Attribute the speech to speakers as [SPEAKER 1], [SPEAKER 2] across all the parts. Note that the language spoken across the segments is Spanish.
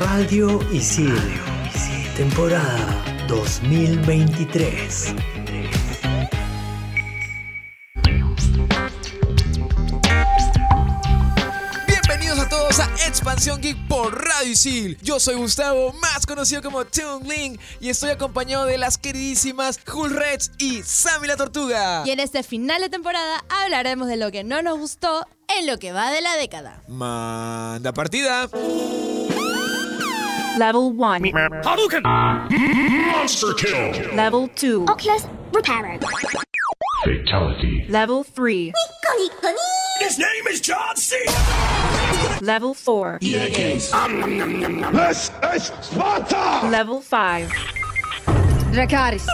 [SPEAKER 1] Radio Isil, temporada 2023.
[SPEAKER 2] Bienvenidos a todos a Expansión Geek por Radio Isil. Yo soy Gustavo, más conocido como Toon Link, y estoy acompañado de las queridísimas Hull Reds y Sammy la Tortuga.
[SPEAKER 3] Y en este final de temporada hablaremos de lo que no nos gustó en lo que va de la década.
[SPEAKER 2] Manda partida.
[SPEAKER 4] Level 1.
[SPEAKER 5] Hadouken! Monster kill!
[SPEAKER 4] Level 2.
[SPEAKER 6] Oculus Repairer.
[SPEAKER 5] Fatality.
[SPEAKER 4] Level 3.
[SPEAKER 5] His name is John C.
[SPEAKER 4] Level 4.
[SPEAKER 5] This is Sparta!
[SPEAKER 4] Level 5.
[SPEAKER 3] Dracaris.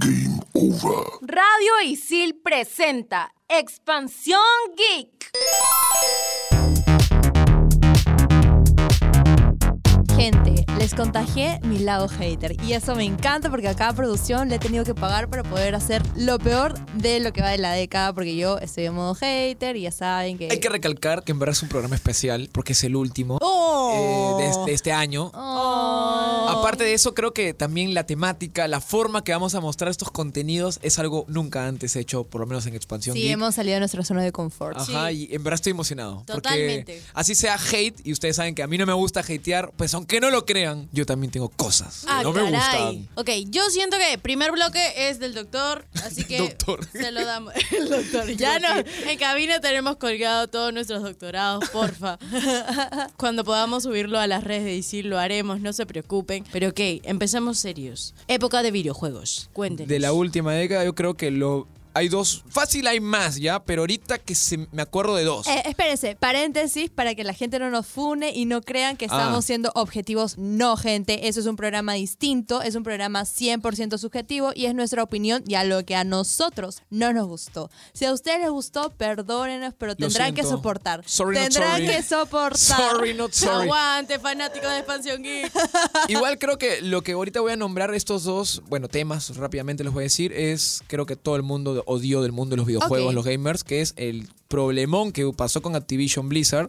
[SPEAKER 5] Game over.
[SPEAKER 3] Radio Isil presenta Expansión Geek. Les contagié mi lado hater y eso me encanta porque a cada producción le he tenido que pagar para poder hacer lo peor de lo que va de la década porque yo estoy en modo hater y ya saben que...
[SPEAKER 2] Hay que recalcar que en verdad es un programa especial porque es el último
[SPEAKER 3] ¡Oh!
[SPEAKER 2] eh, de, este, de este año.
[SPEAKER 3] ¡Oh!
[SPEAKER 2] Aparte de eso, creo que también la temática, la forma que vamos a mostrar estos contenidos es algo nunca antes hecho, por lo menos en Expansión
[SPEAKER 3] Sí,
[SPEAKER 2] Geek.
[SPEAKER 3] hemos salido de nuestra zona de confort.
[SPEAKER 2] Ajá, y en verdad estoy emocionado.
[SPEAKER 3] Totalmente.
[SPEAKER 2] Porque así sea hate, y ustedes saben que a mí no me gusta hatear, pues aunque no lo crean, yo también tengo cosas que
[SPEAKER 7] Ah,
[SPEAKER 2] no me gustan.
[SPEAKER 7] Ok, yo siento que el primer bloque es del doctor, así que
[SPEAKER 2] Doctor.
[SPEAKER 7] se lo damos. El doctor. Ya no, en cabina tenemos colgado todos nuestros doctorados, porfa. Cuando podamos subirlo a las redes de ICIL lo haremos, no se preocupen. Pero ok, empezamos serios. Época de videojuegos. Cuéntenos.
[SPEAKER 2] De la última década, yo creo que lo. Hay dos. Fácil hay más, ¿ya? Pero ahorita que se, me acuerdo de dos.
[SPEAKER 3] Eh, espérense, paréntesis para que la gente no nos fune y no crean que estamos
[SPEAKER 2] Ah.
[SPEAKER 3] siendo objetivos. No, gente, eso es un programa distinto, es un programa 100% subjetivo y es nuestra opinión y a lo que a nosotros no nos gustó. Si a ustedes les gustó, perdónenos, pero tendrán que soportar.
[SPEAKER 2] Sorry, not
[SPEAKER 3] tendrán
[SPEAKER 2] sorry.
[SPEAKER 3] que soportar.
[SPEAKER 2] Sorry, not sorry.
[SPEAKER 7] Aguante, fanáticos de Expansión Geek.
[SPEAKER 2] Igual creo que lo que ahorita voy a nombrar estos dos, bueno, temas rápidamente les voy a decir, es creo que todo el mundo odió del mundo de los videojuegos, los gamers, que es el problemón que pasó con Activision Blizzard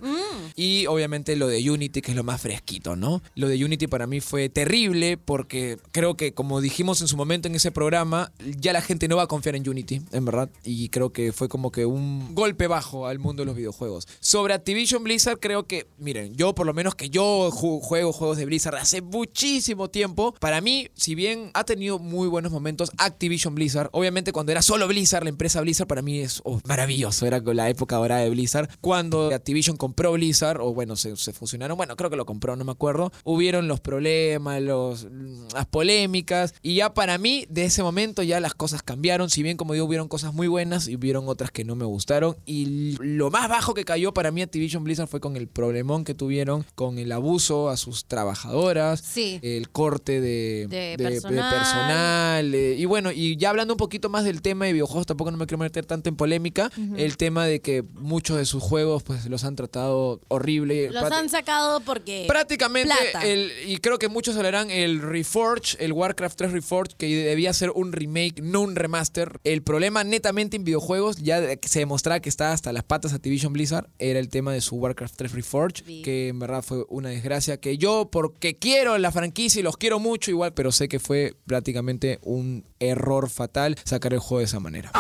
[SPEAKER 2] y obviamente lo de Unity, que es lo más fresquito, ¿no? Lo de Unity para mí fue terrible porque creo que como dijimos en su momento en ese programa, ya la gente no va a confiar en Unity, en verdad, y creo que fue como que un golpe bajo al mundo de los videojuegos. Sobre Activision Blizzard creo que, miren, yo por lo menos que yo ju- juego juegos de Blizzard hace muchísimo tiempo, para mí, si bien ha tenido muy buenos momentos Activision Blizzard, obviamente cuando era solo Blizzard, la empresa Blizzard para mí es oh, maravilloso, era la época dorada de Blizzard. Cuando Activision compró Blizzard, o bueno, se, se fusionaron, bueno, creo que lo compró, no me acuerdo, hubieron los problemas, los, las polémicas, y ya para mí, de ese momento ya las cosas cambiaron, si bien como digo, hubieron cosas muy buenas y hubieron otras que no me gustaron, y lo más bajo que cayó para mí Activision Blizzard fue con el problemón que tuvieron con el abuso a sus trabajadoras,
[SPEAKER 7] Sí.
[SPEAKER 2] el corte de,
[SPEAKER 7] De
[SPEAKER 2] de- de
[SPEAKER 7] personal.
[SPEAKER 2] personal, eh, y bueno, y ya hablando un poquito más del tema de videojuegos, tampoco no me quiero meter tanto en polémica, el tema de que muchos de sus juegos pues los han tratado horrible.
[SPEAKER 7] Los han sacado porque.
[SPEAKER 2] Prácticamente,
[SPEAKER 7] Plata.
[SPEAKER 2] el, y creo que muchos hablarán el Reforge, el Warcraft 3 Reforge, que debía ser un remake, no un remaster. El problema netamente en videojuegos, ya se demostraba que estaba hasta las patas Activision Blizzard, era el tema de su Warcraft 3 Reforge, que en verdad fue una desgracia, que yo, porque quiero la franquicia y los quiero mucho igual, pero sé que fue prácticamente un error fatal sacar el juego de esa manera.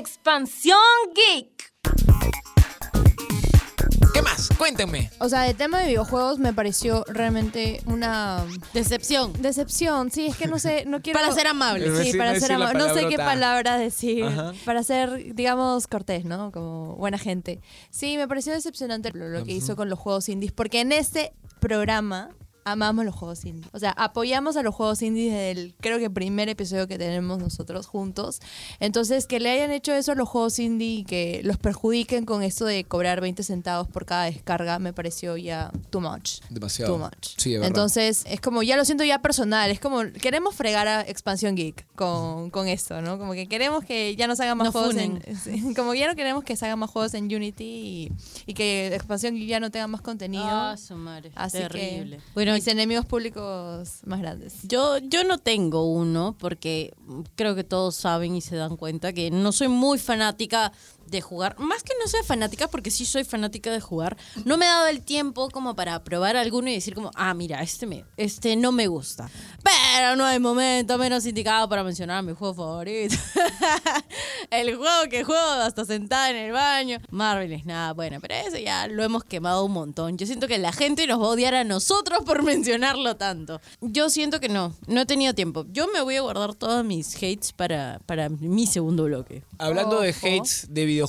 [SPEAKER 3] Expansión Geek.
[SPEAKER 2] ¿Qué más? Cuéntenme.
[SPEAKER 3] O sea, de tema de videojuegos me pareció realmente una
[SPEAKER 7] Decepción.
[SPEAKER 3] decepción. Sí, es que no sé, no quiero...
[SPEAKER 7] Para ser amable.
[SPEAKER 3] Sí,
[SPEAKER 2] decir,
[SPEAKER 3] para
[SPEAKER 2] decir
[SPEAKER 3] ser
[SPEAKER 2] la
[SPEAKER 3] ama- No sé qué
[SPEAKER 2] palabrota.
[SPEAKER 3] palabra decir.
[SPEAKER 2] Ajá.
[SPEAKER 3] Para ser, digamos, cortés, ¿no? Como buena gente. Sí, me pareció decepcionante lo, lo que hizo con los juegos indies. Porque en este programa amamos los juegos indies. O sea, apoyamos a los juegos indies desde el, creo que primer episodio que tenemos nosotros juntos. Entonces, que le hayan hecho eso a los juegos indie y que los perjudiquen con esto de cobrar 20 centavos por cada descarga, me pareció ya too much.
[SPEAKER 2] Demasiado.
[SPEAKER 3] Too much.
[SPEAKER 2] Sí, verdad.
[SPEAKER 3] Entonces, es como, ya lo siento ya personal. Es como, queremos fregar a Expansión Geek con, con esto, ¿no? Como que queremos que ya no se hagan más
[SPEAKER 7] No
[SPEAKER 3] juegos
[SPEAKER 7] funen.
[SPEAKER 3] en. como que ya no queremos que se hagan más juegos en Unity y, y que Expansión Geek ya no tenga más contenido.
[SPEAKER 7] Ah, su madre.
[SPEAKER 3] Así
[SPEAKER 7] Terrible.
[SPEAKER 3] que-
[SPEAKER 7] Bueno, Bueno,
[SPEAKER 3] mis enemigos públicos más grandes.
[SPEAKER 7] Yo, yo no tengo uno porque creo que todos saben y se dan cuenta que no soy muy fanática de jugar. Más que no sea fanática, porque sí soy fanática de jugar, no me he dado el tiempo como para probar alguno y decir como, ah, mira, este, me, este no me gusta. Pero no hay momento menos indicado para mencionar mi juego favorito. el juego que juego hasta sentada en el baño. Marvel es nada, bueno, pero eso ya lo hemos quemado un montón. Yo siento que la gente nos va a odiar a nosotros por mencionarlo tanto. Yo siento que no, no he tenido tiempo. Yo me voy a guardar todos mis hates para, para mi segundo bloque.
[SPEAKER 2] Hablando de hates de videojuegos,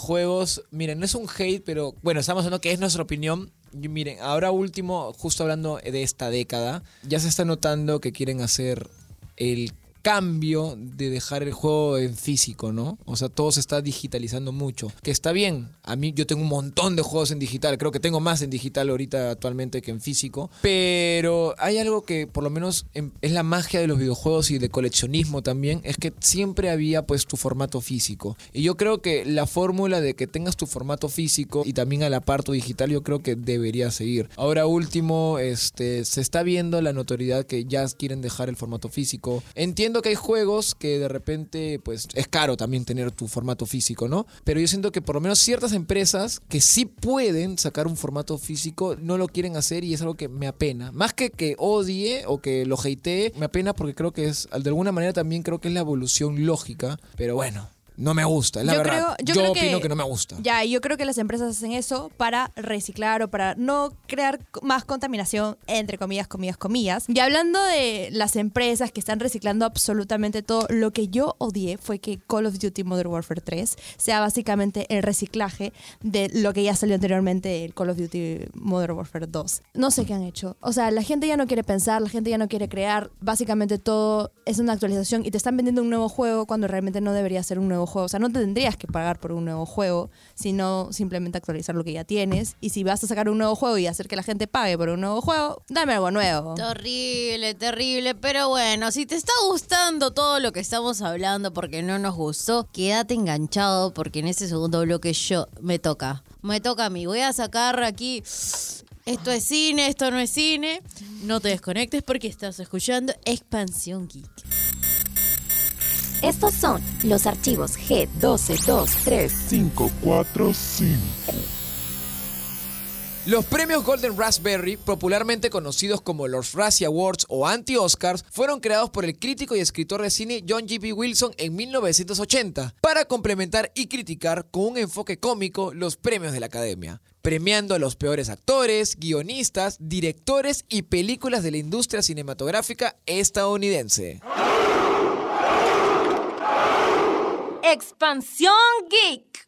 [SPEAKER 2] miren, no es un hate, pero bueno, estamos hablando que es nuestra opinión. Y miren, ahora último, justo hablando de esta década, ya se está notando que quieren hacer el cambio de dejar el juego en físico, ¿no? O sea, todo se está digitalizando mucho. Que está bien. A mí yo tengo un montón de juegos en digital. Creo que tengo más en digital ahorita actualmente que en físico. Pero hay algo que por lo menos em- es la magia de los videojuegos y de coleccionismo también. Es que siempre había pues tu formato físico. Y yo creo que la fórmula de que tengas tu formato físico y también a la par tu digital yo creo que debería seguir. Ahora último, este, se está viendo la notoriedad que ya quieren dejar el formato físico. Entiendo que hay juegos que de repente, pues es caro también tener tu formato físico, ¿no? Pero yo siento que por lo menos ciertas empresas que sí pueden sacar un formato físico no lo quieren hacer y es algo que me apena. Más que que odie o que lo hatee, me apena porque creo que es, de alguna manera también creo que es la evolución lógica. Pero bueno, no me gusta, es la
[SPEAKER 3] Yo
[SPEAKER 2] verdad.
[SPEAKER 3] creo- yo
[SPEAKER 2] yo
[SPEAKER 3] creo
[SPEAKER 2] opino que,
[SPEAKER 3] que-
[SPEAKER 2] no me gusta.
[SPEAKER 3] Ya, yo creo que las empresas hacen eso para reciclar o para no crear más contaminación, entre comillas, comillas, comillas. Y hablando de las empresas que están reciclando absolutamente todo, lo que yo odié fue que Call of Duty Modern Warfare 3 sea básicamente el reciclaje de lo que ya salió anteriormente, el Call of Duty Modern Warfare 2. No sé qué han hecho. O sea, la gente ya no quiere pensar, la gente ya no quiere crear. Básicamente todo es una actualización y te están vendiendo un nuevo juego cuando realmente no debería ser un nuevo juego. O sea, no tendrías que pagar por un nuevo juego, sino simplemente actualizar lo que ya tienes. Y si vas a sacar un nuevo juego y hacer que la gente pague por un nuevo juego, dame algo nuevo.
[SPEAKER 7] Terrible, terrible, pero bueno, si te está gustando todo lo que estamos hablando porque no nos gustó, quédate enganchado porque en ese segundo bloque yo me toca, me toca a mí. Voy a sacar aquí, esto es cine, esto no es cine. No te desconectes porque estás escuchando Expansión Geek.
[SPEAKER 6] Estos son los archivos G1223.
[SPEAKER 5] 545.
[SPEAKER 2] Los premios Golden Raspberry, popularmente conocidos como los Razzie Awards o Anti-Oscars, fueron creados por el crítico y escritor de cine John G.B. Wilson en 1980 para complementar y criticar con un enfoque cómico los premios de la Academia, premiando a los peores actores, guionistas, directores y películas de la industria cinematográfica estadounidense.
[SPEAKER 6] Expansión Geek.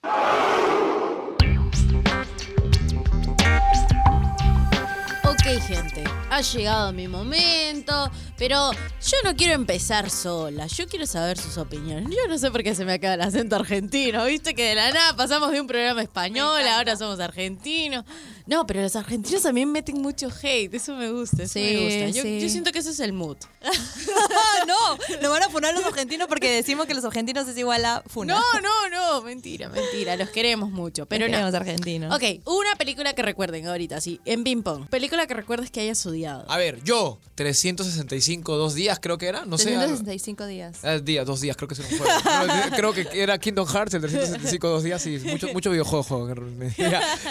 [SPEAKER 7] Ok, gente, ha llegado mi momento, pero yo no quiero empezar sola, yo quiero saber sus opiniones. Yo no sé por qué se me acaba el acento argentino, viste que de la nada pasamos de un programa español, ahora somos argentinos. No, pero los argentinos también meten mucho hate, eso me gusta, eso
[SPEAKER 3] Sí,
[SPEAKER 7] me gusta. Yo,
[SPEAKER 3] sí.
[SPEAKER 7] yo siento que ese es el mood.
[SPEAKER 3] no, lo van a funar los argentinos porque decimos que los argentinos es igual a funa.
[SPEAKER 7] No, no, no, mentira, mentira, los queremos mucho, pero no.
[SPEAKER 3] los argentinos.
[SPEAKER 7] Ok, una película que recuerden ahorita, sí, en ping pong. Película que recuerdes que hayas odiado.
[SPEAKER 2] A ver, yo, 365, dos días creo que era, no sé. algo-
[SPEAKER 3] 365 días.
[SPEAKER 2] Días, dos días, creo que un juego. No, creo que era Kingdom Hearts, el 365 dos días, sí, mucho, mucho videojuego.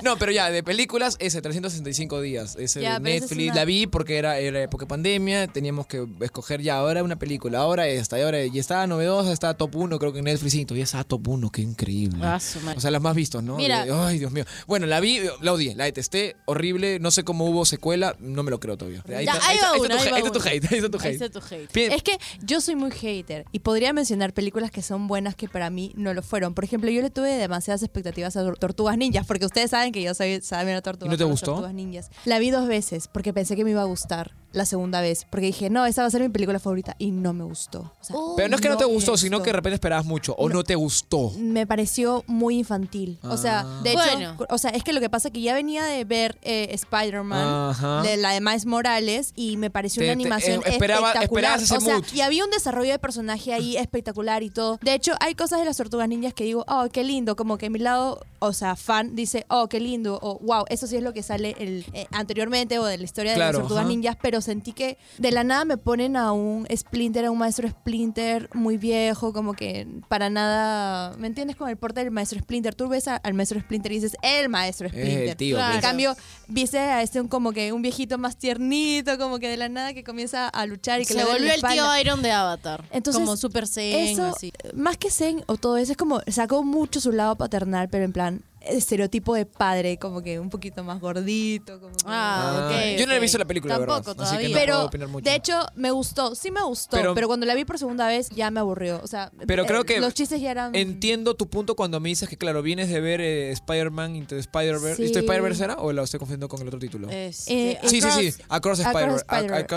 [SPEAKER 2] No, pero ya, de películas, ese, 365 días. Ese
[SPEAKER 3] Ya,
[SPEAKER 2] de
[SPEAKER 3] es
[SPEAKER 2] Netflix,
[SPEAKER 3] una-
[SPEAKER 2] la vi porque era, era época de pandemia, teníamos que escoger ya, ahora una película, ahora esta, y ahora, y estaba novedosa, estaba top 1, creo que en Netflix, sí, todavía estaba top 1, qué increíble.
[SPEAKER 7] Ah.
[SPEAKER 2] O sea, las más vistas, ¿no?
[SPEAKER 7] Mira.
[SPEAKER 2] De- ay, Dios mío. Bueno, la vi, la odié, la detesté, horrible, no sé cómo hubo secuela, no me lo creo todavía. Ahí
[SPEAKER 7] Ya,
[SPEAKER 2] está,
[SPEAKER 7] ahí va
[SPEAKER 2] ahí
[SPEAKER 7] una,
[SPEAKER 2] está tu
[SPEAKER 7] ahí
[SPEAKER 2] hate, ahí
[SPEAKER 7] va
[SPEAKER 2] está tu
[SPEAKER 7] una.
[SPEAKER 2] hate, tu hate.
[SPEAKER 7] está tu hate.
[SPEAKER 2] Bien.
[SPEAKER 3] Es que yo soy muy hater y podría mencionar películas que son buenas que para mí no lo fueron. Por ejemplo, yo le tuve demasiadas expectativas a Tor- Tortugas Ninjas porque ustedes saben que yo soy saben a Tortugas,
[SPEAKER 2] ¿Y no te gustó?
[SPEAKER 3] Tortugas Ninjas. La vi dos veces porque pensé que me iba a gustar la segunda vez porque dije, no, esa va a ser mi película favorita y no me gustó. O sea,
[SPEAKER 2] Pero no es que no, te gustó, sino que de repente esperabas mucho o no, te gustó.
[SPEAKER 3] me pareció muy infantil. O sea, de hecho,
[SPEAKER 7] Bueno.
[SPEAKER 3] o sea, es que lo que pasa es que ya venía de ver eh, Spider-Man, de la de Miles Morales, y me pareció
[SPEAKER 2] Te-
[SPEAKER 3] una
[SPEAKER 2] te-
[SPEAKER 3] animación
[SPEAKER 2] eh, esperaba-
[SPEAKER 3] espectacular.
[SPEAKER 2] ese
[SPEAKER 3] o sea,
[SPEAKER 2] mood.
[SPEAKER 3] y había un desarrollo de personaje ahí espectacular y todo. De hecho, hay cosas de las tortugas ninjas que digo, oh, qué lindo, como que mi lado, o sea, fan dice, oh, qué lindo, o wow, eso sí es lo que sale el, eh, anteriormente o de la historia de las tortugas
[SPEAKER 2] ajá.
[SPEAKER 3] ninjas, pero sentí que de la nada me ponen a un Splinter, a un maestro Splinter muy viejo, como que para nada, ¿me entiendes? Con el porte del maestro Splinter, tú ves a- al maestro Splinter y dices, el maestro
[SPEAKER 2] Es
[SPEAKER 3] Splinter.
[SPEAKER 2] el tío.
[SPEAKER 7] Claro.
[SPEAKER 3] En cambio, viste a este un, como que un viejito más tiernito, como que de la nada que comienza a luchar y que
[SPEAKER 7] Se volvió el tío. Iron de Avatar.
[SPEAKER 3] Entonces,
[SPEAKER 7] como Super Zen,
[SPEAKER 3] Eso,
[SPEAKER 7] así.
[SPEAKER 3] más que Zen o todo eso, es como sacó mucho su lado paternal, pero en plan estereotipo de padre, como que un poquito más gordito. Como que-
[SPEAKER 7] Ah,
[SPEAKER 2] Ah,
[SPEAKER 7] ok,
[SPEAKER 2] yo no he visto la película, la
[SPEAKER 7] Tampoco
[SPEAKER 2] verdad, así que
[SPEAKER 7] todavía.
[SPEAKER 2] no
[SPEAKER 3] pero
[SPEAKER 2] puedo opinar mucho.
[SPEAKER 3] de hecho me gustó, sí me gustó,
[SPEAKER 2] Pero-
[SPEAKER 3] pero, cuando la vi por segunda vez ya me aburrió. O sea,
[SPEAKER 2] Pero
[SPEAKER 3] eh,
[SPEAKER 2] creo que
[SPEAKER 3] los chistes ya eran
[SPEAKER 2] Entiendo tu punto cuando me dices que, claro, vienes de ver eh, Spider-Man Into Spider-Verse.
[SPEAKER 3] Sí.
[SPEAKER 2] ¿Esto Spider-Verse era o lo estoy confundiendo con el otro título?
[SPEAKER 3] Eh,
[SPEAKER 2] sí, sí, sí.
[SPEAKER 3] Across-
[SPEAKER 2] Spider-Verse.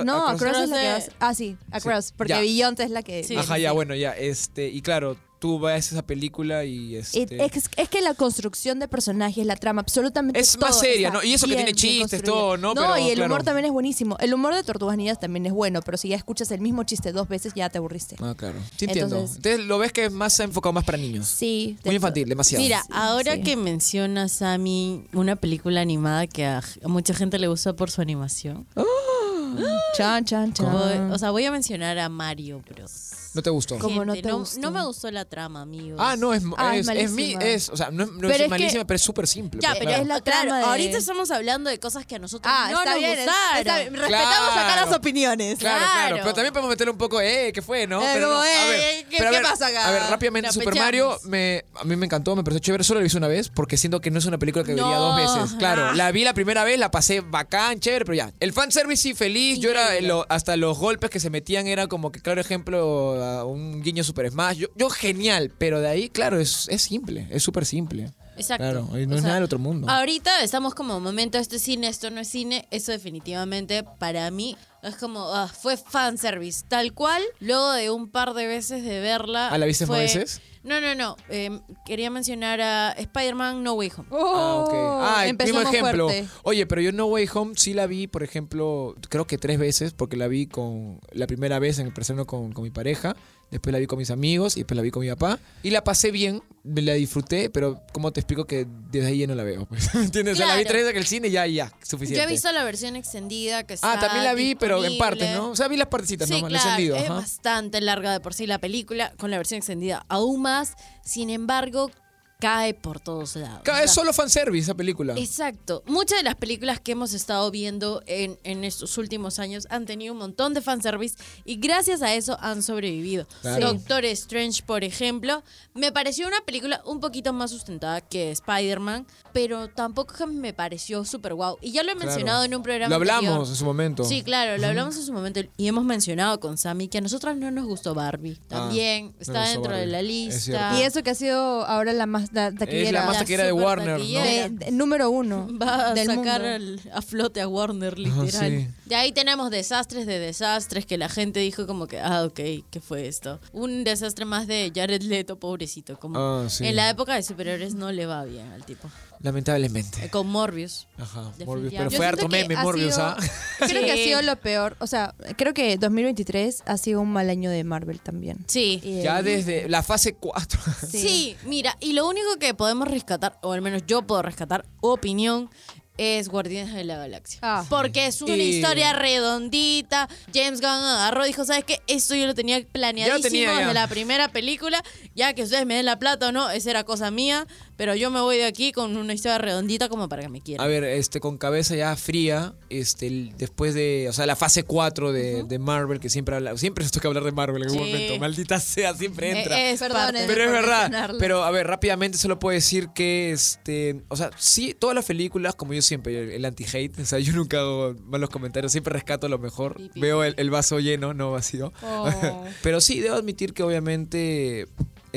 [SPEAKER 3] No,
[SPEAKER 2] Across-
[SPEAKER 3] Across es la que Ah, sí, Across, porque
[SPEAKER 2] Ya.
[SPEAKER 3] Beyoncé es la que...
[SPEAKER 7] Sí.
[SPEAKER 2] Ajá,
[SPEAKER 7] sí,
[SPEAKER 2] ya,
[SPEAKER 7] sí.
[SPEAKER 2] bueno, ya. este Y claro, tú ves esa película y este...
[SPEAKER 3] es, es que la construcción de personajes, la trama, absolutamente
[SPEAKER 2] Es
[SPEAKER 3] todo
[SPEAKER 2] más seria, ¿no? Y eso que tiene chistes, todo, ¿no?
[SPEAKER 3] No,
[SPEAKER 2] Pero,
[SPEAKER 3] y el
[SPEAKER 2] claro.
[SPEAKER 3] humor también es buenísimo. El humor de Tortugas Ninjas también es bueno, pero si ya escuchas el mismo chiste dos veces, ya te aburriste.
[SPEAKER 2] Ah, claro. Sí entiendo.
[SPEAKER 3] Entonces-
[SPEAKER 2] Entonces, lo ves que es más enfocado más para niños.
[SPEAKER 3] Sí.
[SPEAKER 2] Muy
[SPEAKER 3] de-
[SPEAKER 2] infantil, demasiado.
[SPEAKER 7] Mira,
[SPEAKER 3] Sí,
[SPEAKER 7] ahora
[SPEAKER 3] sí.
[SPEAKER 7] que mencionas a mí una película animada que a, a mucha gente le gusta por su animación.
[SPEAKER 3] Chan, chan, chan.
[SPEAKER 7] Voy- o sea, voy a mencionar a Mario Bros.
[SPEAKER 2] ¿No te gustó?
[SPEAKER 3] ¿Cómo no
[SPEAKER 7] Gente,
[SPEAKER 3] te
[SPEAKER 7] no,
[SPEAKER 3] gustó?
[SPEAKER 7] no me gustó la trama, amigos.
[SPEAKER 2] Ah, no, es,
[SPEAKER 3] Ah,
[SPEAKER 2] es,
[SPEAKER 3] es
[SPEAKER 2] es, mi-
[SPEAKER 3] malísima.
[SPEAKER 2] es- o sea, no, es- no
[SPEAKER 3] Pero
[SPEAKER 2] es
[SPEAKER 3] que-
[SPEAKER 2] malísima, pero es súper simple.
[SPEAKER 7] Ya,
[SPEAKER 2] pues,
[SPEAKER 7] pero
[SPEAKER 2] claro.
[SPEAKER 3] es la
[SPEAKER 7] claro,
[SPEAKER 3] trama de-
[SPEAKER 7] ahorita estamos hablando de cosas que a nosotros
[SPEAKER 3] Ah,
[SPEAKER 7] no
[SPEAKER 3] está
[SPEAKER 7] nos
[SPEAKER 3] bien.
[SPEAKER 7] gustaron.
[SPEAKER 3] está bien. Respetamos acá
[SPEAKER 2] Claro.
[SPEAKER 3] las opiniones.
[SPEAKER 2] Claro, claro,
[SPEAKER 7] Claro.
[SPEAKER 2] Pero también podemos meterle un poco, eh, ¿qué fue, no?
[SPEAKER 3] Eh,
[SPEAKER 2] pero
[SPEAKER 3] como,
[SPEAKER 2] no, a
[SPEAKER 3] eh,
[SPEAKER 2] ver,
[SPEAKER 3] ¿qué-
[SPEAKER 2] pero a
[SPEAKER 3] qué
[SPEAKER 2] ver,
[SPEAKER 3] pasa acá?
[SPEAKER 2] A ver, rápidamente,
[SPEAKER 7] La
[SPEAKER 2] Super
[SPEAKER 7] pechamos.
[SPEAKER 2] Mario me, a mí me encantó, me pareció chévere. Solo la vi una vez porque siento que no es una película que vería
[SPEAKER 7] No.
[SPEAKER 2] dos veces. Claro,
[SPEAKER 7] Ah.
[SPEAKER 2] la vi la primera vez, la pasé bacán, chévere, pero ya. El fanservice sí, feliz. Yo era,
[SPEAKER 7] Increíble.
[SPEAKER 2] lo- hasta los golpes que se metían era como que, claro ejemplo, a un guiño Super Smash. Yo, yo genial, pero de ahí, claro, es, es simple, es súper simple.
[SPEAKER 7] Exacto.
[SPEAKER 2] Claro, y no
[SPEAKER 7] O
[SPEAKER 2] es
[SPEAKER 7] sea,
[SPEAKER 2] nada del otro mundo.
[SPEAKER 7] Ahorita estamos como momento, esto es cine, esto no es cine. Eso definitivamente para mí es como, ah, fue fanservice. Tal cual, luego de un par de veces de verla.
[SPEAKER 2] ¿Ah, la viste más
[SPEAKER 7] fue-
[SPEAKER 2] veces?
[SPEAKER 7] No, no, no. eh, quería mencionar a Spider-Man No Way Home.
[SPEAKER 2] Ah, ok. Ah, el mismo ejemplo.
[SPEAKER 3] fuerte.
[SPEAKER 2] Oye, pero yo No Way Home sí la vi, por ejemplo, creo que tres veces, porque la vi con la primera vez en el presente con, con mi pareja, después la vi con mis amigos y después la vi con mi papá. Y la pasé bien, me la disfruté, pero como te explico que desde ahí ya no la veo? Pues, ¿Me entiendes? O sea, la vi
[SPEAKER 7] Claro.
[SPEAKER 2] tres veces en el cine y ya, ya,
[SPEAKER 7] Yo
[SPEAKER 2] suficiente.
[SPEAKER 7] he visto la versión extendida que está
[SPEAKER 2] ah, también la vi, pero en partes, ¿no? O sea, vi las partecitas,
[SPEAKER 7] Sí,
[SPEAKER 2] ¿no? El
[SPEAKER 7] claro,
[SPEAKER 2] encendido.
[SPEAKER 7] es
[SPEAKER 2] ajá.
[SPEAKER 7] bastante larga de por sí la película, con la versión extendida aún más. Sin embargo, cae por todos lados.
[SPEAKER 2] Ca-
[SPEAKER 7] O sea,
[SPEAKER 2] solo fanservice esa película.
[SPEAKER 7] Exacto. Muchas de las películas que hemos estado viendo en, en estos últimos años han tenido un montón de fanservice y gracias a eso han sobrevivido.
[SPEAKER 2] Claro.
[SPEAKER 7] Doctor Strange, por ejemplo, me pareció una película un poquito más sustentada que Spider-Man, pero tampoco me pareció súper guau. Y ya lo he
[SPEAKER 2] Claro.
[SPEAKER 7] mencionado en un programa
[SPEAKER 2] Lo hablamos
[SPEAKER 7] anterior.
[SPEAKER 2] en su momento.
[SPEAKER 7] Sí, claro, lo hablamos en su momento y hemos mencionado con Sammy que a nosotros no nos gustó Barbie. También
[SPEAKER 2] no
[SPEAKER 7] está dentro de la lista.
[SPEAKER 3] Y eso que ha sido ahora la más la taquillera.
[SPEAKER 2] Es la más
[SPEAKER 7] La
[SPEAKER 2] taquillera de Warner, ¿no?
[SPEAKER 7] taquillera.
[SPEAKER 3] de- de- número uno.
[SPEAKER 7] Va a
[SPEAKER 3] del
[SPEAKER 7] sacar al- a flote a Warner, literal.
[SPEAKER 2] sí.
[SPEAKER 7] De ahí tenemos desastres de desastres que la gente dijo como que, ah, ok, ¿qué fue esto? Un desastre más de Jared Leto, pobrecito. Como
[SPEAKER 2] Ah, sí.
[SPEAKER 7] En la época de superhéroes no le va bien al tipo.
[SPEAKER 2] Lamentablemente.
[SPEAKER 7] Eh, Con Morbius.
[SPEAKER 2] Ajá. Morbius. Pero
[SPEAKER 3] Yo
[SPEAKER 2] fue harto
[SPEAKER 3] que
[SPEAKER 2] meme,
[SPEAKER 3] ha
[SPEAKER 2] Morbius,
[SPEAKER 3] sido-
[SPEAKER 2] ¿ah?
[SPEAKER 3] Creo que ha sido lo peor. O sea, creo que 2023 ha sido un mal año de Marvel también.
[SPEAKER 7] Sí.
[SPEAKER 3] Y,
[SPEAKER 2] Ya desde la fase 4.
[SPEAKER 7] Sí.
[SPEAKER 3] Sí.
[SPEAKER 7] mira, y lo único que podemos rescatar, o al menos yo puedo rescatar, opinión, es Guardianes de la Galaxia.
[SPEAKER 3] Ah.
[SPEAKER 7] Porque es una
[SPEAKER 2] Y-
[SPEAKER 7] historia redondita. James Gunn agarró y dijo, ¿sabes qué? Esto yo lo tenía planeadísimo
[SPEAKER 2] tenía, ya.
[SPEAKER 7] desde la primera película. Ya que ustedes me den la plata o no, esa era cosa mía. Pero yo me voy de aquí con una historia redondita como para que me quieran.
[SPEAKER 2] A ver, este, con cabeza ya fría, este, el- después de, o sea, la fase 4 de, de Marvel, que siempre habla, siempre nos toca hablar de Marvel en algún
[SPEAKER 7] Sí.
[SPEAKER 2] momento, maldita sea, siempre
[SPEAKER 7] Eh,
[SPEAKER 2] entra.
[SPEAKER 7] es
[SPEAKER 3] Perdónenme.
[SPEAKER 7] parte.
[SPEAKER 2] Pero es
[SPEAKER 3] por
[SPEAKER 2] verdad.
[SPEAKER 3] mencionarlo.
[SPEAKER 2] Pero a ver, rápidamente solo puedo decir que, este, o sea, sí, todas las películas, como yo siempre, el, el anti-hate, o sea, yo nunca hago malos comentarios, siempre rescato lo mejor.
[SPEAKER 7] Pi, pi,
[SPEAKER 2] Veo el, el vaso lleno, no vacío. Pero sí, debo admitir que obviamente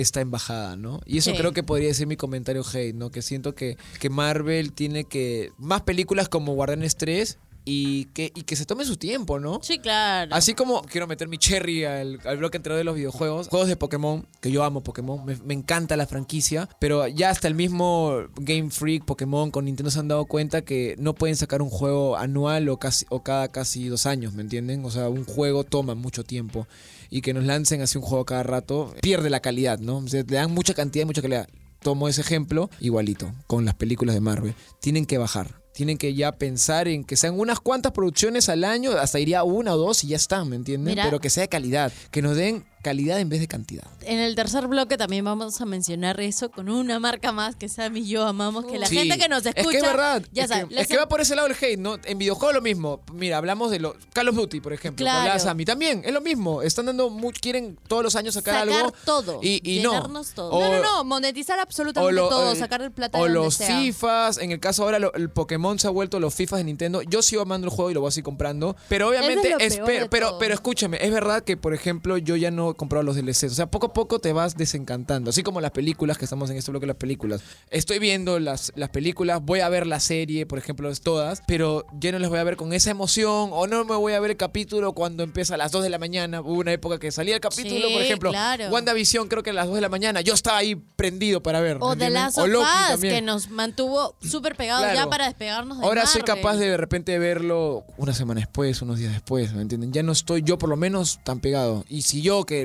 [SPEAKER 2] está en bajada, ¿no? Y eso
[SPEAKER 7] Sí.
[SPEAKER 2] creo que podría ser mi comentario hate, ¿no? Que siento que, que Marvel tiene que... Más películas como Guardianes 3 y que, y que se tome su tiempo, ¿no?
[SPEAKER 7] Sí, claro.
[SPEAKER 2] Así como quiero meter mi cherry al, al bloque entero de los videojuegos, juegos de Pokémon, que yo amo Pokémon, me, me encanta la franquicia, pero ya hasta el mismo Game Freak, Pokémon con Nintendo se han dado cuenta que no pueden sacar un juego anual o, casi, o cada casi dos años, ¿me entienden? O sea, un juego toma mucho tiempo y que nos lancen así un juego cada rato, pierde la calidad, ¿no? O sea, le dan mucha cantidad y mucha calidad. Tomo ese ejemplo, igualito, con las películas de Marvel. Tienen que bajar. tienen que ya pensar en que sean unas cuantas producciones al año, hasta iría una o dos y ya están, ¿me entienden?
[SPEAKER 7] Mira.
[SPEAKER 2] Pero que sea de calidad, que nos den calidad en vez de cantidad.
[SPEAKER 7] En el tercer bloque también vamos a mencionar eso con una marca más que Sam y yo amamos, que la
[SPEAKER 2] Sí.
[SPEAKER 7] gente que nos escucha.
[SPEAKER 2] Es que es verdad.
[SPEAKER 7] Ya
[SPEAKER 2] es,
[SPEAKER 7] sabe,
[SPEAKER 2] que, es que va por ese lado el hate, ¿no? En videojuegos lo mismo. Mira, hablamos de los Call of Duty, por ejemplo.
[SPEAKER 7] Claro.
[SPEAKER 2] Con Sammy. También, es lo mismo. Están dando mucho, quieren todos los años sacar,
[SPEAKER 7] Sacar
[SPEAKER 2] algo.
[SPEAKER 7] todo,
[SPEAKER 2] Y, y no.
[SPEAKER 7] todo.
[SPEAKER 2] O-
[SPEAKER 3] No, no, no, monetizar absolutamente
[SPEAKER 2] lo-
[SPEAKER 3] todo,
[SPEAKER 2] eh,
[SPEAKER 3] sacar el plata
[SPEAKER 2] O
[SPEAKER 3] de donde
[SPEAKER 2] los
[SPEAKER 3] sea.
[SPEAKER 2] FIFAs, en el caso ahora lo- el Pokémon se ha vuelto los FIFAs de Nintendo. Yo sigo amando el juego y lo voy a seguir comprando. Pero obviamente,
[SPEAKER 3] es
[SPEAKER 2] pero, pero escúchame, es verdad que, por ejemplo, yo ya no he comprado los DLCs. O sea, poco a poco te vas desencantando. Así como las películas, que estamos en este bloque de las películas. Estoy viendo las, las películas, voy a ver la serie, por ejemplo, todas, pero ya no las voy a ver con esa emoción. O no me voy a ver el capítulo cuando empieza a las 2 de la mañana. Hubo una época que salía el capítulo,
[SPEAKER 7] Sí,
[SPEAKER 2] por ejemplo,
[SPEAKER 7] claro.
[SPEAKER 2] WandaVision, creo que a las 2 de la mañana. Yo estaba ahí prendido para ver.
[SPEAKER 7] O
[SPEAKER 2] Loki
[SPEAKER 7] Us,
[SPEAKER 2] también.
[SPEAKER 7] que nos mantuvo súper pegados
[SPEAKER 2] Claro.
[SPEAKER 7] ya para despegarnos de
[SPEAKER 2] Ahora soy capaz de de repente verlo una semana después, unos días después, ¿me entienden? Ya no estoy yo por lo menos tan pegado. Y si yo, que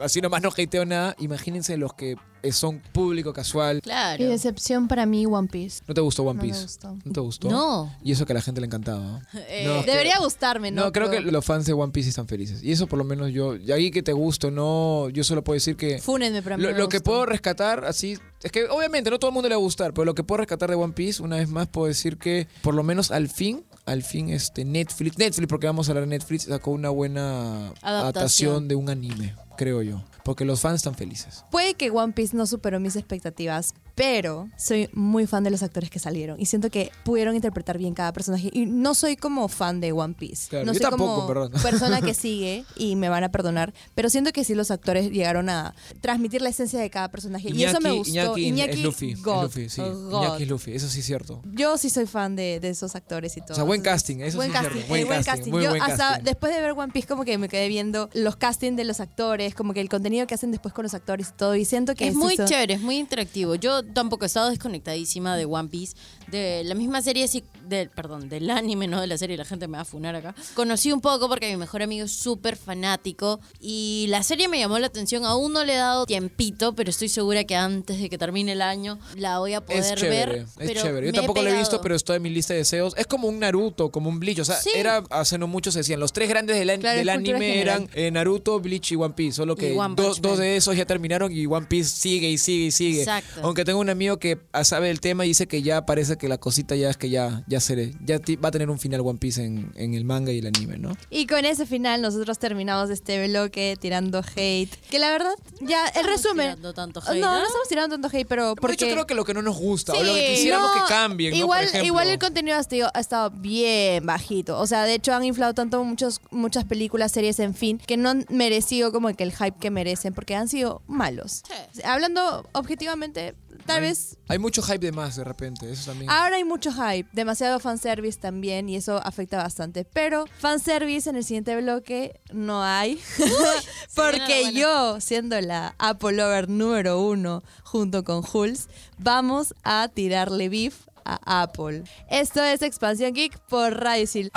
[SPEAKER 2] así nomás no hateo nada, imagínense los que son público casual.
[SPEAKER 7] Claro.
[SPEAKER 3] Y decepción para mí, One Piece.
[SPEAKER 2] ¿No te gustó One
[SPEAKER 3] No me
[SPEAKER 2] Piece?
[SPEAKER 3] gustó.
[SPEAKER 2] ¿No te gustó?
[SPEAKER 7] No.
[SPEAKER 2] Y eso que a la gente le encantaba. ¿no?
[SPEAKER 7] Eh,
[SPEAKER 2] No, que-
[SPEAKER 3] Debería gustarme, ¿no?
[SPEAKER 2] No, creo que los fans de One Piece están felices. Y eso por lo menos yo, y ahí que te guste o no, yo solo puedo decir que...
[SPEAKER 3] Fúnenme, pero a mí
[SPEAKER 2] Lo,
[SPEAKER 3] me
[SPEAKER 2] lo que puedo rescatar, así, es que obviamente no todo el mundo le va a gustar, pero lo que puedo rescatar de One Piece, una vez más, puedo decir que por lo menos al fin, al fin, este Netflix, Netflix, porque vamos a hablar de Netflix, sacó una buena
[SPEAKER 7] Adaptación.
[SPEAKER 2] adaptación de un anime, creo yo. Porque los fans están felices.
[SPEAKER 3] Puede que One Piece no superó mis expectativas, pero soy muy fan de los actores que salieron y siento que pudieron interpretar bien cada personaje. Y no soy como fan de One Piece.
[SPEAKER 2] Claro,
[SPEAKER 3] no soy
[SPEAKER 2] tampoco,
[SPEAKER 3] como persona que sigue y me van a perdonar, pero siento que sí los actores llegaron a transmitir la esencia de cada personaje y eso me gustó.
[SPEAKER 2] Iñaki,
[SPEAKER 3] Iñaki,
[SPEAKER 2] es Luffy, es
[SPEAKER 3] God,
[SPEAKER 2] Luffy, sí.
[SPEAKER 3] God.
[SPEAKER 2] Iñaki es Luffy, eso sí es cierto.
[SPEAKER 3] Yo sí soy fan de, de esos actores y todo.
[SPEAKER 2] O sea, buen casting, eso
[SPEAKER 3] buen
[SPEAKER 2] sí es
[SPEAKER 3] casting,
[SPEAKER 2] cierto, buen
[SPEAKER 3] eh, buen
[SPEAKER 2] casting,
[SPEAKER 3] casting.
[SPEAKER 2] muy
[SPEAKER 3] Yo
[SPEAKER 2] buen
[SPEAKER 3] hasta
[SPEAKER 2] casting.
[SPEAKER 3] después de ver One Piece como que me quedé viendo los castings de los actores, como que el contenido que hacen después con los actores y todo y siento que
[SPEAKER 7] Es muy chévere, es muy interactivo. Yo tampoco he estado desconectadísima de One Piece, de la misma serie, del, perdón, del anime, no de la serie, la gente me va a funar acá. Conocí un poco porque mi mejor amigo es súper fanático y la serie me llamó la atención. Aún no le he dado tiempito, pero estoy segura que antes de que termine el año la voy a poder
[SPEAKER 2] Es chévere,
[SPEAKER 7] ver.
[SPEAKER 2] es
[SPEAKER 7] pero
[SPEAKER 2] chévere. Yo tampoco lo he visto, pero está en mi lista de deseos. Es como un Naruto, como un Bleach. O sea,
[SPEAKER 7] Sí.
[SPEAKER 2] era hace no mucho se decían, los tres grandes del,
[SPEAKER 3] Claro,
[SPEAKER 2] anime eran eh, Naruto, Bleach y One Piece. Solo que dos, de esos ya terminaron y One Piece sigue y sigue y sigue.
[SPEAKER 7] Exacto.
[SPEAKER 2] Aunque tengo un amigo que ah, sabe el tema y dice que ya parece que la cosita ya es que ya, ya, se, ya va a tener un final One Piece en, en el manga y el anime, ¿no?
[SPEAKER 3] Y con ese final nosotros terminamos este bloque tirando hate. Que la verdad, ya el
[SPEAKER 7] estamos
[SPEAKER 3] resumen.
[SPEAKER 7] tirando tanto
[SPEAKER 3] no,
[SPEAKER 7] hate,
[SPEAKER 3] no,
[SPEAKER 7] ¿no?
[SPEAKER 3] estamos tirando tanto hate, pero
[SPEAKER 2] Porque yo creo que lo que no nos gusta o lo que quisiéramos
[SPEAKER 3] no,
[SPEAKER 2] que cambien, ¿no?
[SPEAKER 3] Igual,
[SPEAKER 2] Por ejemplo.
[SPEAKER 3] igual el contenido ha estado, ha estado bien bajito. O sea, de hecho han inflado tanto muchos, muchas películas, series, en fin, que no han merecido como que el hype que merecen, porque han sido malos.
[SPEAKER 7] Sí.
[SPEAKER 3] Hablando objetivamente, tal
[SPEAKER 2] Hay-
[SPEAKER 3] vez
[SPEAKER 2] Hay mucho hype de más de repente, eso también.
[SPEAKER 3] Ahora hay mucho hype, demasiado fanservice también y eso afecta bastante. Pero fanservice en el siguiente bloque no hay. Porque yo, siendo la Apple Lover número uno junto con Hulz, vamos a tirarle beef a Apple. Esto es Expansión Geek por Radio Sil.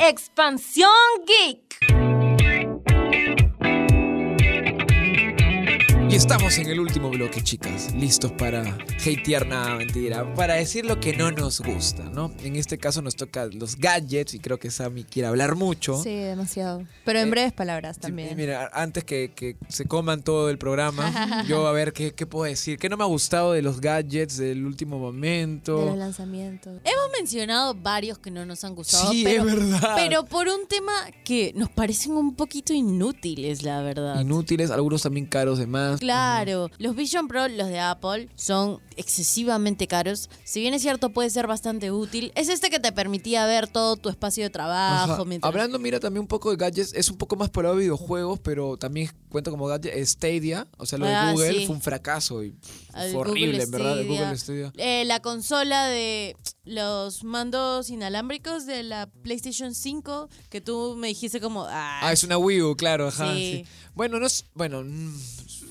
[SPEAKER 6] Expansión Geek.
[SPEAKER 2] Y estamos en el último bloque, chicas. Listos para hatear nada, mentira. Para decir lo que no nos gusta, ¿no? En este caso nos toca los gadgets y creo que Sammy quiere hablar mucho.
[SPEAKER 3] Sí, demasiado. Pero en
[SPEAKER 2] Eh,
[SPEAKER 3] breves palabras
[SPEAKER 2] Sí,
[SPEAKER 3] también.
[SPEAKER 2] mira, antes que, que se coman todo el programa, yo a ver qué, qué puedo decir. ¿Qué no me ha gustado de los gadgets del último
[SPEAKER 3] de
[SPEAKER 2] momento?
[SPEAKER 3] los lanzamientos.
[SPEAKER 7] Hemos mencionado varios que no nos han gustado.
[SPEAKER 2] Sí,
[SPEAKER 7] pero,
[SPEAKER 2] es verdad.
[SPEAKER 7] Pero por un tema que nos parecen un poquito inútiles, la verdad.
[SPEAKER 2] Inútiles, algunos también caros de más.
[SPEAKER 7] Claro, los Vision Pro, los de Apple, son excesivamente caros. Si bien es cierto, puede ser bastante útil. Es este que te permitía ver todo tu espacio de trabajo.
[SPEAKER 2] Ajá.
[SPEAKER 7] mientras-
[SPEAKER 2] Hablando, mira, también un poco de gadgets, es un poco más por videojuegos, pero también cuenta como gadget Stadia, o sea, lo de
[SPEAKER 7] Ah,
[SPEAKER 2] Google
[SPEAKER 7] sí.
[SPEAKER 2] fue un fracaso y fue horrible, en verdad, el. Google Stadia.
[SPEAKER 7] Eh, la consola de los mandos inalámbricos de la PlayStation 5, que tú me dijiste como... Ah,
[SPEAKER 2] Ah, es una Wii U, claro, ajá.
[SPEAKER 7] Sí.
[SPEAKER 2] sí. Bueno, no es, bueno, mm,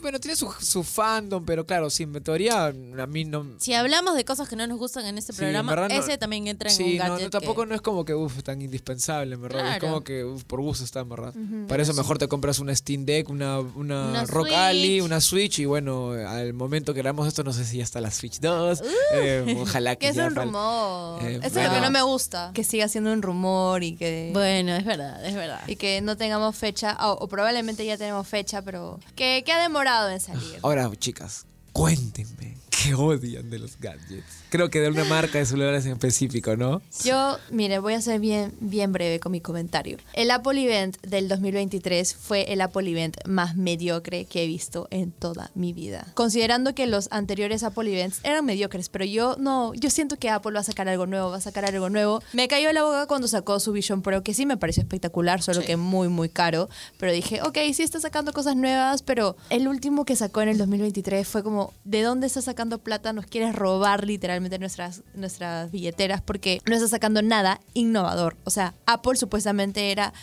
[SPEAKER 2] bueno, tiene su, su fandom, pero claro, sí, en teoría a mí no...
[SPEAKER 7] Si hablamos de cosas que no nos gustan en este
[SPEAKER 2] Sí, en
[SPEAKER 7] programa,
[SPEAKER 2] no-
[SPEAKER 7] ese también entra en
[SPEAKER 2] Sí,
[SPEAKER 7] un
[SPEAKER 2] no,
[SPEAKER 7] gadget.
[SPEAKER 2] no, tampoco
[SPEAKER 7] que-
[SPEAKER 2] no es como que uf, tan indispensable, en verdad. Es
[SPEAKER 7] Claro.
[SPEAKER 2] como que uf, por gusto está, en verdad. Para eso mejor te compras una Steam Deck, una, una,
[SPEAKER 7] Una
[SPEAKER 2] Rock
[SPEAKER 7] Switch.
[SPEAKER 2] Ali, una Switch y bueno, al momento que grabamos esto no sé si ya está la Switch 2. eh, ojalá que
[SPEAKER 3] Que es
[SPEAKER 2] ya
[SPEAKER 3] un
[SPEAKER 2] fal-
[SPEAKER 3] rumor.
[SPEAKER 2] Eh,
[SPEAKER 3] Eso es
[SPEAKER 2] bueno.
[SPEAKER 3] lo que no me gusta. Que siga siendo un rumor y que...
[SPEAKER 7] Bueno, es verdad, es verdad.
[SPEAKER 3] Y que no tengamos fecha, o, o probablemente ya tenemos fecha, pero que, que ha demorado salir.
[SPEAKER 2] Ahora, chicas, cuéntenme. ¿Qué odian de los gadgets? Creo que de una marca de celulares en específico, ¿no?
[SPEAKER 3] Yo, mire, voy a ser bien, bien breve con mi comentario. El Apple Event del 2023 fue el Apple Event más mediocre que he visto en toda mi vida. Considerando que los anteriores Apple Events eran mediocres, pero yo no, yo siento que Apple va a sacar algo nuevo, va a sacar algo nuevo. Me cayó la boca cuando sacó su Vision Pro, que sí me pareció espectacular, solo que muy, muy caro. Pero dije, ok, sí está sacando cosas nuevas, pero el último que sacó en el 2023 fue como, ¿de dónde está sacando plata? Nos quieres robar literalmente nuestras, nuestras billeteras porque no está sacando nada innovador. O sea, Apple supuestamente era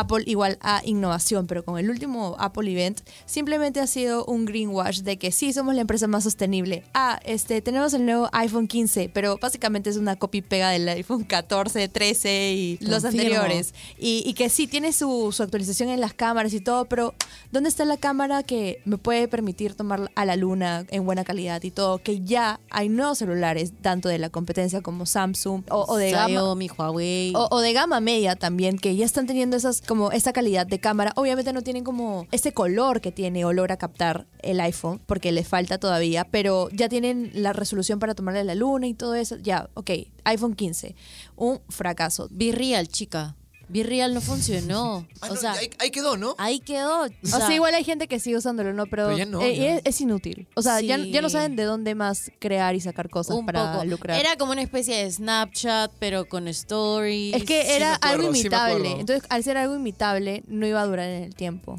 [SPEAKER 3] Apple igual a innovación, pero con el último Apple Event simplemente ha sido un greenwash de que sí, somos la empresa más sostenible. Ah, este, tenemos el nuevo iPhone 15, pero básicamente es una copy pega del iPhone 14, 13 y los anteriores. Y, y que sí, tiene su, su actualización en las cámaras y todo, pero ¿dónde está la cámara que me puede permitir tomar a la luna en buena calidad y todo? Que ya hay nuevos celulares, tanto de la competencia como Samsung o, o de gama
[SPEAKER 7] Huawei.
[SPEAKER 3] o, o de gama media también, que ya están teniendo esas como esta calidad de cámara. Obviamente no tienen como ese color que tiene o logra captar el iPhone, porque le falta todavía, pero ya tienen la resolución para tomarle la luna y todo eso. Ya, ok, iPhone 15, un fracaso.
[SPEAKER 7] Virreal, chica. Virreal no funcionó.
[SPEAKER 2] Ah,
[SPEAKER 7] o
[SPEAKER 2] no,
[SPEAKER 7] sea,
[SPEAKER 2] ahí, ahí quedó, ¿no?
[SPEAKER 7] ahí quedó. O
[SPEAKER 3] O sea, igual hay gente que sigue usándolo, ¿no? Pero,
[SPEAKER 2] Pero ya no,
[SPEAKER 3] eh,
[SPEAKER 2] ya.
[SPEAKER 3] Es, es inútil. O sea, ya,
[SPEAKER 7] Sí.
[SPEAKER 3] ya no saben de dónde más crear y sacar cosas
[SPEAKER 7] un
[SPEAKER 3] para
[SPEAKER 7] poco.
[SPEAKER 3] lucrar.
[SPEAKER 7] Era como una especie de Snapchat, pero con stories.
[SPEAKER 3] es que
[SPEAKER 2] sí
[SPEAKER 3] era
[SPEAKER 2] acuerdo,
[SPEAKER 3] algo imitable. Entonces, al ser algo imitable, no iba a durar en el tiempo.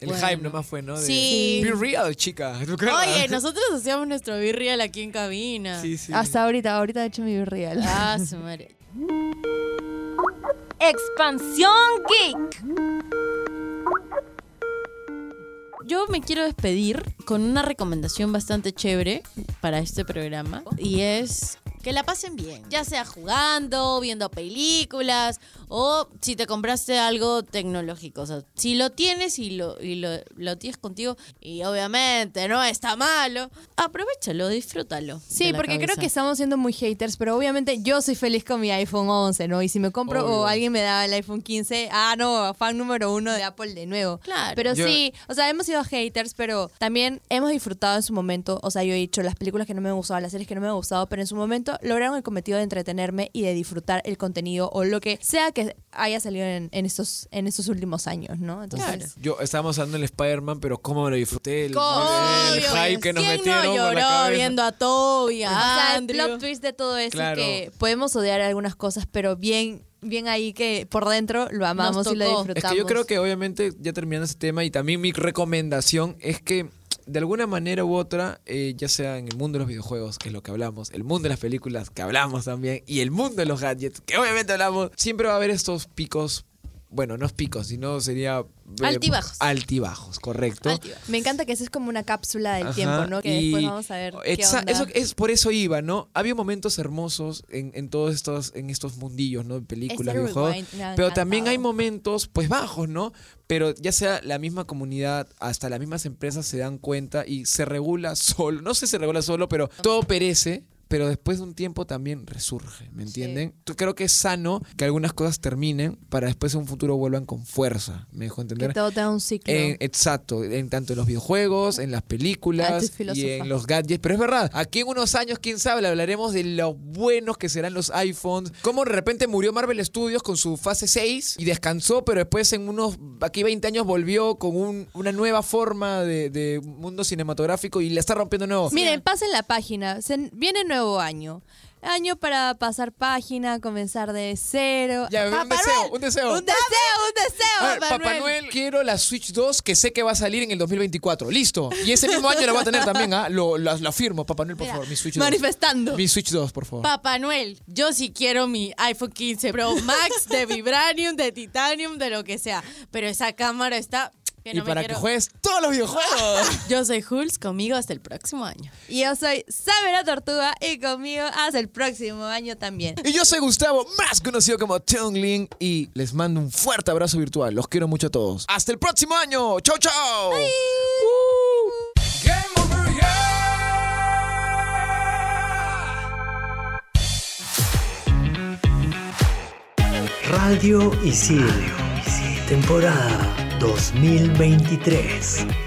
[SPEAKER 2] El
[SPEAKER 7] Bueno.
[SPEAKER 2] hype nomás fue, ¿no? De,
[SPEAKER 7] Sí.
[SPEAKER 2] Be real, chica.
[SPEAKER 7] Oye, nosotros hacíamos nuestro Virreal aquí en cabina.
[SPEAKER 2] Sí, sí.
[SPEAKER 3] Hasta ahorita, ahorita he hecho mi real.
[SPEAKER 7] Ah, su madre.
[SPEAKER 6] Expansión Geek.
[SPEAKER 7] Yo me quiero despedir con una recomendación bastante chévere para este programa y es que la pasen bien, ya sea jugando, viendo películas o si te compraste algo tecnológico. O sea, si lo tienes y lo, y lo, lo tienes contigo y obviamente no está malo, aprovechalo, disfrútalo.
[SPEAKER 3] Sí, porque creo que estamos siendo muy haters, pero obviamente yo soy feliz con mi iPhone 11, ¿no? Y si me compro
[SPEAKER 2] Obvio.
[SPEAKER 3] o alguien me da el iPhone 15, ah, no, fan número uno de Apple de nuevo.
[SPEAKER 7] Claro.
[SPEAKER 3] Pero
[SPEAKER 2] Yo-
[SPEAKER 3] sí, o sea, hemos sido haters, pero también hemos disfrutado en su momento. O sea, yo he dicho las películas que no me han gustado, las series que no me han gustado, pero en su momento lograron el cometido de entretenerme y de disfrutar el contenido o lo que sea que haya salido en, en estos, en estos últimos años, ¿no? Entonces,
[SPEAKER 7] Claro.
[SPEAKER 2] Yo estábamos hablando del Spider-Man, pero cómo me lo disfruté. El, el hype que nos
[SPEAKER 7] ¿quién
[SPEAKER 2] metieron
[SPEAKER 7] no
[SPEAKER 2] la
[SPEAKER 7] lloró
[SPEAKER 2] cabeza.
[SPEAKER 7] viendo a Toby, a
[SPEAKER 3] O sea, el
[SPEAKER 7] Andrew?
[SPEAKER 3] plot twist de todo eso
[SPEAKER 2] Claro.
[SPEAKER 3] es que podemos odiar algunas cosas, pero bien, bien ahí que por dentro lo amamos y lo disfrutamos.
[SPEAKER 2] Es que yo creo que obviamente, ya terminando ese tema, y también mi recomendación es que de alguna manera u otra, eh, ya sea en el mundo de los videojuegos, que es lo que hablamos, el mundo de las películas, que hablamos también, y el mundo de los gadgets, que obviamente hablamos, siempre va a haber estos picos, bueno, no es picos, sino sería... eh,
[SPEAKER 7] Altibajos.
[SPEAKER 2] Altibajos, correcto.
[SPEAKER 7] Altibajos.
[SPEAKER 3] Me encanta que esa es como una cápsula del
[SPEAKER 2] Ajá,
[SPEAKER 3] tiempo, ¿no? Que después vamos a ver qué
[SPEAKER 2] exa-
[SPEAKER 3] onda.
[SPEAKER 2] Eso es por eso iba, ¿no? Había momentos hermosos en, en todos estos en estos mundillos, ¿no? Películas,
[SPEAKER 3] Este
[SPEAKER 2] videojuegos, pero también hay momentos pues bajos, ¿no? Pero ya sea la misma comunidad, hasta las mismas empresas se dan cuenta y se regula solo, no sé si se regula solo, pero todo perece. Pero después de un tiempo también resurge, ¿me entienden? Yo Creo que es sano que algunas cosas terminen para después en un futuro vuelvan con fuerza, ¿me dejo
[SPEAKER 3] que
[SPEAKER 2] entender?
[SPEAKER 3] todo tenga un ciclo.
[SPEAKER 2] En- exacto, en tanto en los videojuegos, en las películas y en los gadgets. Pero es verdad, aquí en unos años, quién sabe, hablaremos de lo buenos que serán los iPhones. Cómo de repente murió Marvel Studios con su fase 6 y descansó, pero después en unos, aquí 20 años volvió con un- una nueva forma de, de mundo cinematográfico y la está rompiendo nuevo.
[SPEAKER 3] Miren, pasen la página. Se- viene nuevo año. Año para pasar página, comenzar de cero.
[SPEAKER 2] Ya, un
[SPEAKER 3] Papá
[SPEAKER 2] deseo,
[SPEAKER 3] Noel,
[SPEAKER 2] un deseo.
[SPEAKER 3] Un deseo, un deseo.
[SPEAKER 2] A ver, Papá Noel, quiero la Switch 2 que sé que va a salir en el 2024. Listo. Y ese mismo año la voy a tener también, ¿ah? Lo, la, la firmo, Papá Noel, por
[SPEAKER 7] Mira,
[SPEAKER 2] favor, mi Switch 2.
[SPEAKER 3] Manifestando.
[SPEAKER 2] Mi Switch 2, por favor.
[SPEAKER 7] Papá Noel, yo sí quiero mi iPhone 15 Pro Max de Vibranium, de Titanium, de lo que sea. Pero esa cámara está Que
[SPEAKER 2] y
[SPEAKER 7] me
[SPEAKER 2] para
[SPEAKER 7] quiero-
[SPEAKER 2] que juegues todos los videojuegos.
[SPEAKER 7] Yo soy Hulz, conmigo hasta el próximo año.
[SPEAKER 3] Y yo soy Sabe la Tortuga y conmigo hasta el próximo año también.
[SPEAKER 2] y yo soy Gustavo, más conocido como Tungling. Y les mando un fuerte abrazo virtual. Los quiero mucho a todos. ¡Hasta el próximo año! ¡Chau, chau! Game over,
[SPEAKER 1] Radio Isidro. Temporada 2023.